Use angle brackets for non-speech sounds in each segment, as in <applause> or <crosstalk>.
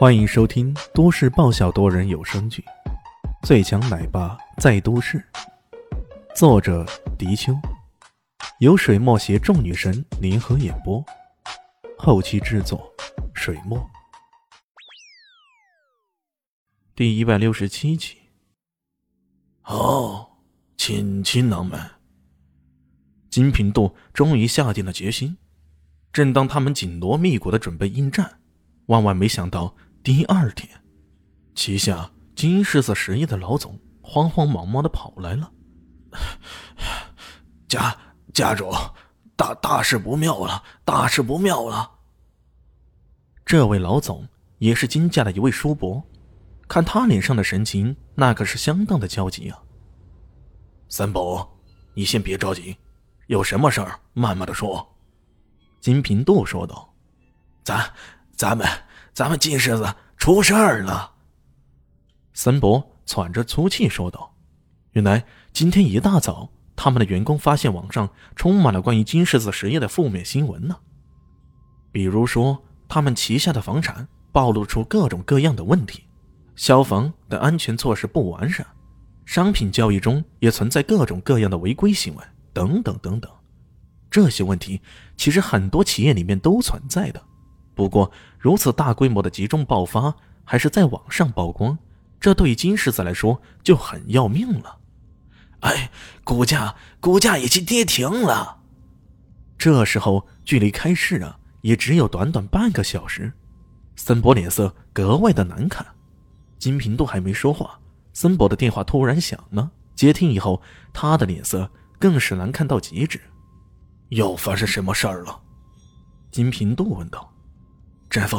欢迎收听都市爆笑多人有声剧《最强奶爸在都市》，作者：迪秋，由水墨携众女神联合演播，后期制作：水墨。第一百六十七集。好，亲亲郎们，金平度终于下定了决心。正当他们紧锣密鼓的准备应战，万万没想到。第二天，旗下金狮子实业的老总慌慌忙忙的跑来了。<sighs> 家家主，大大事不妙了！大事不妙了！这位老总也是金家的一位叔伯，看他脸上的神情，那可是相当的焦急啊。三宝，你先别着急，有什么事儿慢慢的说。金平度说道：“咱咱们。”咱们金狮子出事儿了。森博喘着粗气说道：“原来今天一大早，他们的员工发现网上充满了关于金狮子实业的负面新闻呢。比如说，他们旗下的房产暴露出各种各样的问题，消防的安全措施不完善，商品交易中也存在各种各样的违规行为，等等等等。这些问题其实很多企业里面都存在的。”不过，如此大规模的集中爆发，还是在网上曝光，这对于金狮子来说就很要命了。哎，股价股价已经跌停了。这时候距离开市啊，也只有短短半个小时。森博脸色格外的难看。金平度还没说话，森博的电话突然响了。接听以后，他的脸色更是难看到极致。又发生什么事儿了？金平度问道。政府，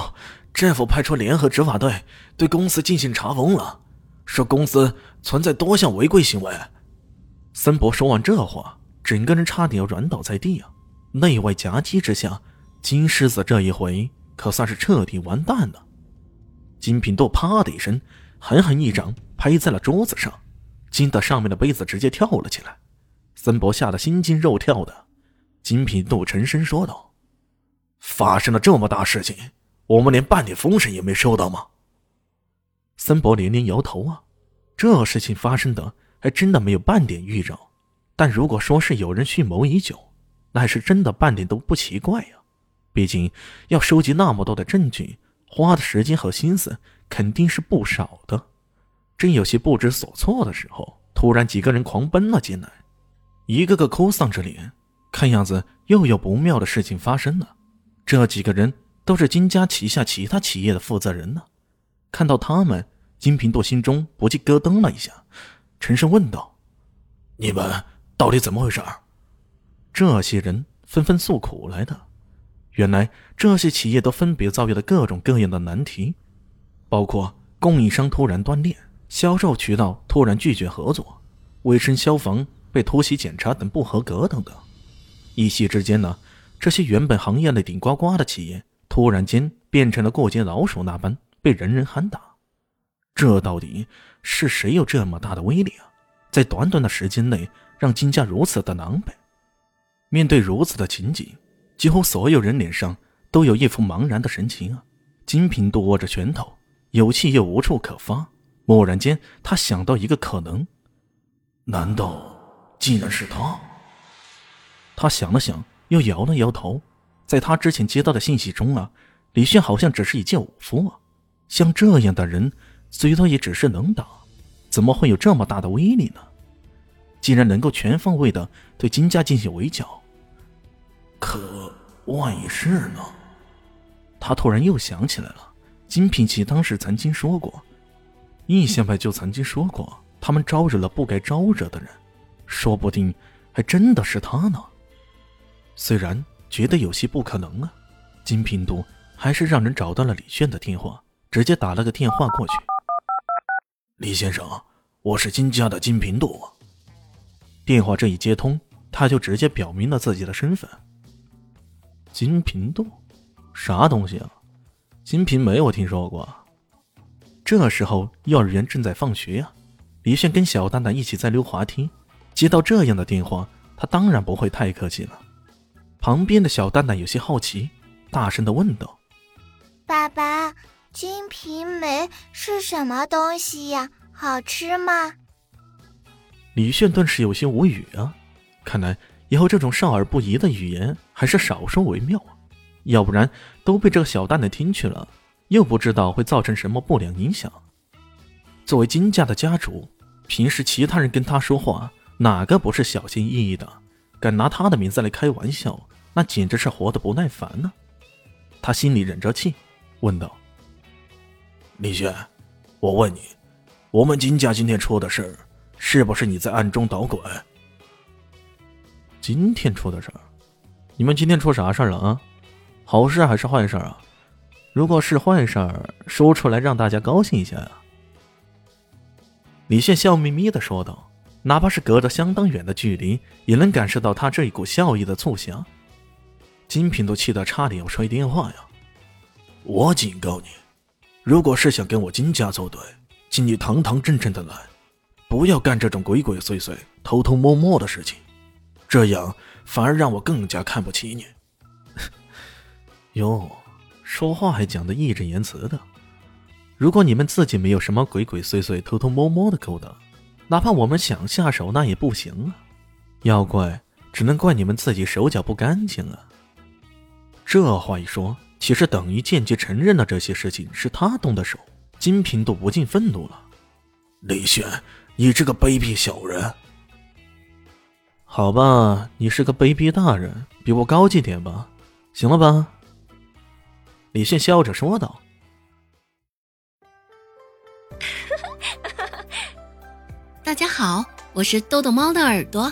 政府派出联合执法队对公司进行查封了，说公司存在多项违规行为。森博说完这话，整个人差点要软倒在地啊！内外夹击之下，金狮子这一回可算是彻底完蛋了。金品度啪的一声，狠狠一掌拍在了桌子上，惊得上面的杯子直接跳了起来。森博吓得心惊肉跳的，金品度沉声说道：“发生了这么大事情！”我们连半点风声也没收到吗？森博连连摇头啊，这事情发生的还真的没有半点预兆。但如果说是有人蓄谋已久，那还是真的半点都不奇怪呀。毕竟要收集那么多的证据，花的时间和心思肯定是不少的。正有些不知所措的时候，突然几个人狂奔了进来，一个个哭丧着脸，看样子又有不妙的事情发生了。这几个人。都是金家旗下其他企业的负责人呢。看到他们，金平度心中不禁咯噔了一下，沉声问道：“你们到底怎么回事？”这些人纷纷诉苦来的。原来这些企业都分别遭遇了各种各样的难题，包括供应商突然断裂、销售渠道突然拒绝合作、卫生消防被突袭检查等不合格等等。一夕之间呢，这些原本行业内顶呱呱的企业。突然间变成了过街老鼠那般被人人喊打，这到底是谁有这么大的威力啊？在短短的时间内让金家如此的狼狈。面对如此的情景，几乎所有人脸上都有一副茫然的神情啊。金平度握着拳头，有气又无处可发。蓦然间，他想到一个可能：难道竟然是他？他想了想，又摇了摇头。在他之前接到的信息中啊，李炫好像只是一介武夫啊，像这样的人，最多也只是能打，怎么会有这么大的威力呢？竟然能够全方位的对金家进行围剿。可万一是呢？他突然又想起来了，金品奇当时曾经说过，易先派就曾经说过，他们招惹了不该招惹的人，说不定还真的是他呢。虽然。觉得有些不可能啊！金平度还是让人找到了李炫的电话，直接打了个电话过去。李先生，我是金家的金平度。电话这一接通，他就直接表明了自己的身份。金平度，啥东西啊？金平没有听说过。这时候幼儿园正在放学呀，李炫跟小蛋蛋一起在溜滑梯，接到这样的电话，他当然不会太客气了。旁边的小蛋蛋有些好奇，大声的问道：“爸爸，金瓶梅是什么东西呀？好吃吗？李炫顿时有些无语啊！看来以后这种少儿不宜的语言还是少说为妙啊，要不然都被这个小蛋蛋听去了，又不知道会造成什么不良影响。作为金家的家主，平时其他人跟他说话，哪个不是小心翼翼的？敢拿他的名字来开玩笑，那简直是活得不耐烦呢。他心里忍着气，问道：“李轩，我问你，我们金家今天出的事儿，是不是你在暗中捣鬼？”今天出的事儿，你们今天出啥事儿了啊？好事还是坏事啊？如果是坏事儿，说出来让大家高兴一下呀。李现笑眯眯的说道，哪怕是隔着相当远的距离，也能感受到他这一股笑意的促狭。金平都气得差点要摔电话呀！我警告你，如果是想跟我金家作对，请你堂堂正正的来，不要干这种鬼鬼祟祟、偷偷摸摸的事情，这样反而让我更加看不起你。<laughs> 哟，说话还讲得义正言辞的。如果你们自己没有什么鬼鬼祟祟、偷偷摸摸的勾当，哪怕我们想下手，那也不行啊！要怪，只能怪你们自己手脚不干净啊！这话一说，其实等于间接承认了这些事情是他动的手。金平都不禁愤怒了：“李轩，你这个卑鄙小人！”好吧，你是个卑鄙大人，比我高级点吧，行了吧？李炫笑着说道：“ <laughs> 大家好，我是豆豆猫的耳朵。”